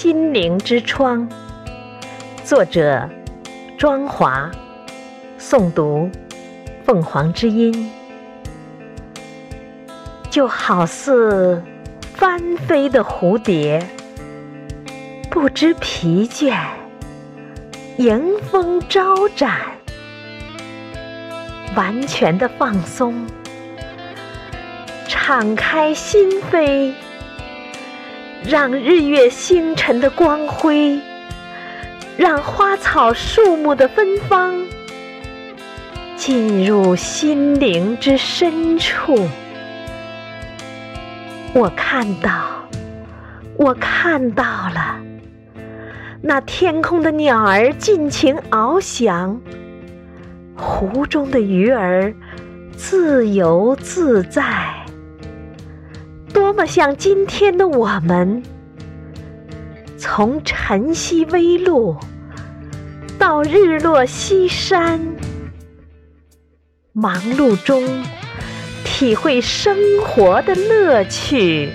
心灵之窗。作者：庄华。诵读：凤凰之音。就好似翻飞的蝴蝶，不知疲倦，迎风招展，完全的放松，敞开心扉，让日月星辰的光辉，让花草树木的芬芳，进入心灵之深处。我看到，我看到了，那天空的鸟儿尽情翱翔，湖中的鱼儿自由自在，么像今天的我们，从晨曦微露到日落西山，忙碌中。体会生活的乐趣。